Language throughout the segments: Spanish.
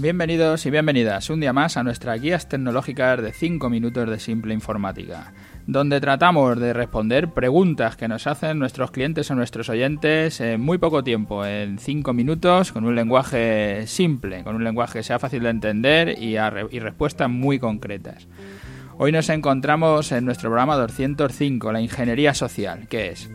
Bienvenidos y bienvenidas un día más a nuestras guías tecnológicas de 5 minutos de simple informática, donde tratamos de responder preguntas que nos hacen nuestros clientes o nuestros oyentes en muy poco tiempo, en 5 minutos, con un lenguaje simple, con un lenguaje que sea fácil de entender y, respuestas muy concretas. Hoy nos encontramos en nuestro programa 205, la ingeniería social, que es,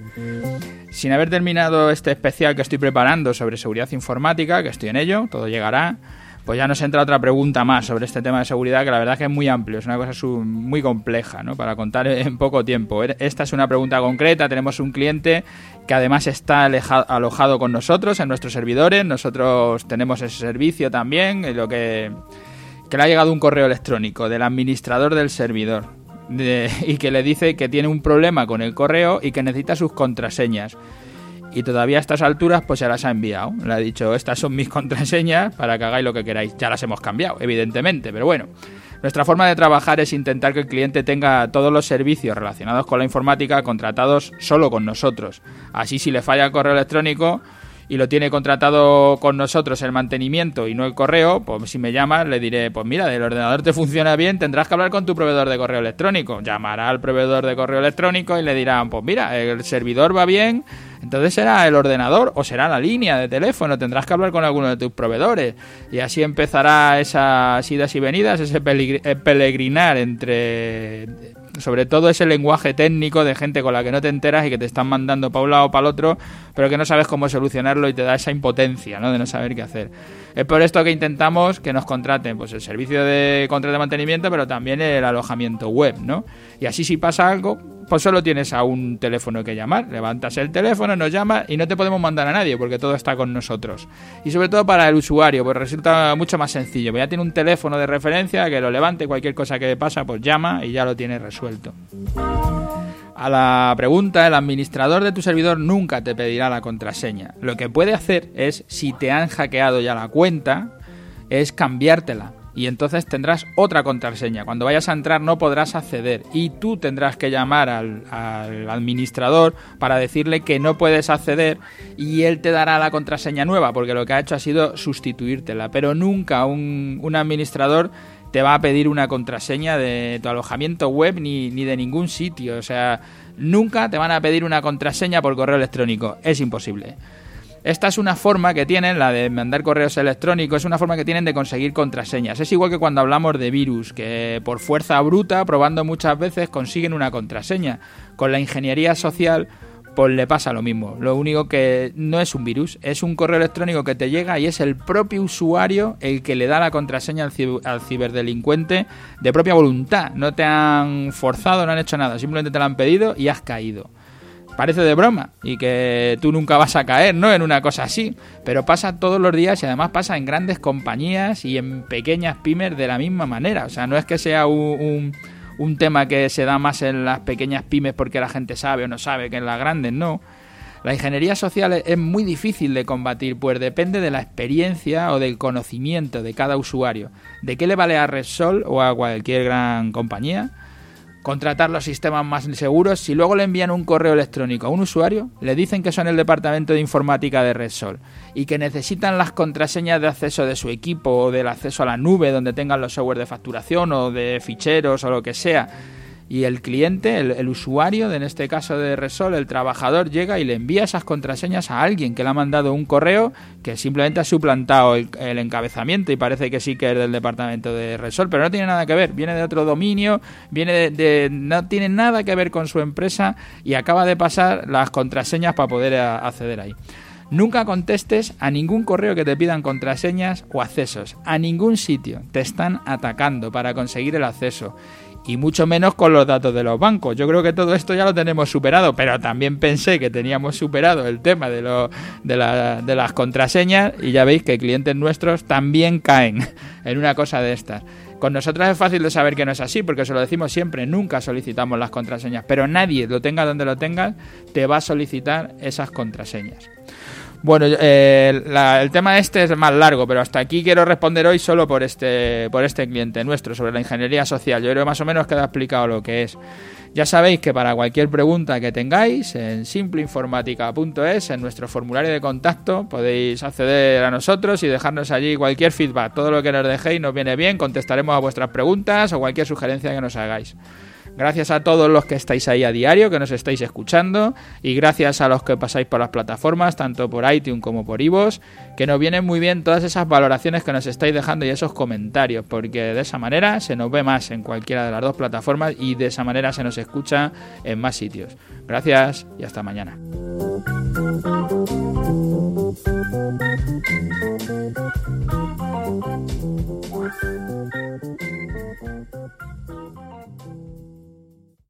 sin haber terminado este especial que estoy preparando sobre seguridad informática, que estoy en ello, todo llegará, pues ya nos entra otra pregunta más sobre este tema de seguridad que la verdad que es muy amplio, es una cosa muy compleja, ¿no? Para contar en poco tiempo. Er, esta es una pregunta concreta, tenemos un cliente que además está alojado con nosotros en nuestros servidores, nosotros tenemos ese servicio también, lo que, que le ha llegado un correo electrónico del administrador del servidor y que le dice que tiene un problema con el correo y que necesita sus contraseñas y todavía a estas alturas pues ya las ha enviado. Le ha dicho, estas son mis contraseñas para que hagáis lo que queráis. Ya las hemos cambiado, evidentemente, pero bueno. Nuestra forma de trabajar es intentar que el cliente tenga todos los servicios relacionados con la informática contratados solo con nosotros. Así si le falla el correo electrónico y lo tiene contratado con nosotros el mantenimiento y no el correo, pues si me llama le diré, pues mira, el ordenador te funciona bien, tendrás que hablar con tu proveedor de correo electrónico. Llamará al proveedor de correo electrónico y le dirán, pues mira, el servidor va bien, entonces será el ordenador o será la línea de teléfono, tendrás que hablar con alguno de tus proveedores. Y así empezará esas idas y venidas, ese peregrinar entre sobre todo ese lenguaje técnico de gente con la que no te enteras y que te están mandando para un lado o para el otro, pero que no sabes cómo solucionarlo y te da esa impotencia, ¿no? De no saber qué hacer. Es por esto que intentamos que nos contraten pues el servicio de control de mantenimiento, pero también el alojamiento web, ¿no? Y así si pasa algo, pues solo tienes a un teléfono que llamar. Levantas el teléfono, nos llama y no te podemos mandar a nadie porque todo está con nosotros. Y sobre todo para el usuario, pues resulta mucho más sencillo. Pues ya tiene un teléfono de referencia que lo levante, cualquier cosa que pasa, pues llama y ya lo tiene resuelto. A la pregunta, el administrador de tu servidor nunca te pedirá la contraseña. Lo que puede hacer es, si te han hackeado ya la cuenta, es cambiártela y entonces tendrás otra contraseña. Cuando vayas a entrar no podrás acceder y tú tendrás que llamar al, administrador para decirle que no puedes acceder y él te dará la contraseña nueva porque lo que ha hecho ha sido sustituírtela. Pero nunca un, un administrador te va a pedir una contraseña de tu alojamiento web ni, ni de ningún sitio. O sea, nunca te van a pedir una contraseña por correo electrónico. Es imposible. Esta es una forma que tienen, la de mandar correos electrónicos, es una forma que tienen de conseguir contraseñas. Es igual que cuando hablamos de virus, que por fuerza bruta, probando muchas veces, consiguen una contraseña. Con la ingeniería social, pues le pasa lo mismo. Lo único que no es un virus, es un correo electrónico que te llega y es el propio usuario el que le da la contraseña al, ciberdelincuente de propia voluntad. No te han forzado, no han hecho nada, simplemente te la han pedido y has caído parece de broma y que tú nunca vas a caer, ¿no? En una cosa así. Pero pasa todos los días y además pasa en grandes compañías y en pequeñas pymes de la misma manera. O sea, no es que sea un, un, tema que se da más en las pequeñas pymes porque la gente sabe o no sabe que en las grandes, no. La ingeniería social es muy difícil de combatir, pues depende de la experiencia o del conocimiento de cada usuario. ¿De qué le vale a Repsol o a cualquier gran compañía? Contratar los sistemas más seguros, si luego le envían un correo electrónico a un usuario, le dicen que son el departamento de informática de Repsol y que necesitan las contraseñas de acceso de su equipo o del acceso a la nube donde tengan los software de facturación o de ficheros o lo que sea y el cliente, el, usuario, en este caso de Resol, el trabajador llega y le envía esas contraseñas a alguien que le ha mandado un correo que simplemente ha suplantado el, encabezamiento y parece que sí que es del departamento de Resol, pero no tiene nada que ver, viene de otro dominio, viene de, no tiene nada que ver con su empresa y acaba de pasar las contraseñas para poder acceder ahí. Nunca contestes a ningún correo que te pidan contraseñas o accesos. A ningún sitio. Te están atacando para conseguir el acceso y mucho menos con los datos de los bancos. Yo creo que todo esto ya lo tenemos superado, pero también pensé que teníamos superado el tema de, lo, de, de las contraseñas y ya veis que clientes nuestros también caen en una cosa de estas. Con nosotros es fácil de saber que no es así, porque se lo decimos siempre, nunca solicitamos las contraseñas, pero nadie, lo tenga donde lo tengas, te va a solicitar esas contraseñas. Bueno, eh, el tema este es más largo, pero hasta aquí quiero responder hoy solo por este, por este cliente nuestro, sobre la ingeniería social. Yo creo que más o menos queda explicado lo que es. Ya sabéis que para cualquier pregunta que tengáis en simpleinformática.es, en nuestro formulario de contacto, podéis acceder a nosotros y dejarnos allí cualquier feedback. Todo lo que nos dejéis nos viene bien, contestaremos a vuestras preguntas o cualquier sugerencia que nos hagáis. Gracias a todos los que estáis ahí a diario, que nos estáis escuchando, y gracias a los que pasáis por las plataformas, tanto por iTunes como por iVoox, que nos vienen muy bien todas esas valoraciones que nos estáis dejando y esos comentarios, porque de esa manera se nos ve más en cualquiera de las dos plataformas y de esa manera se nos escucha en más sitios. Gracias y hasta mañana.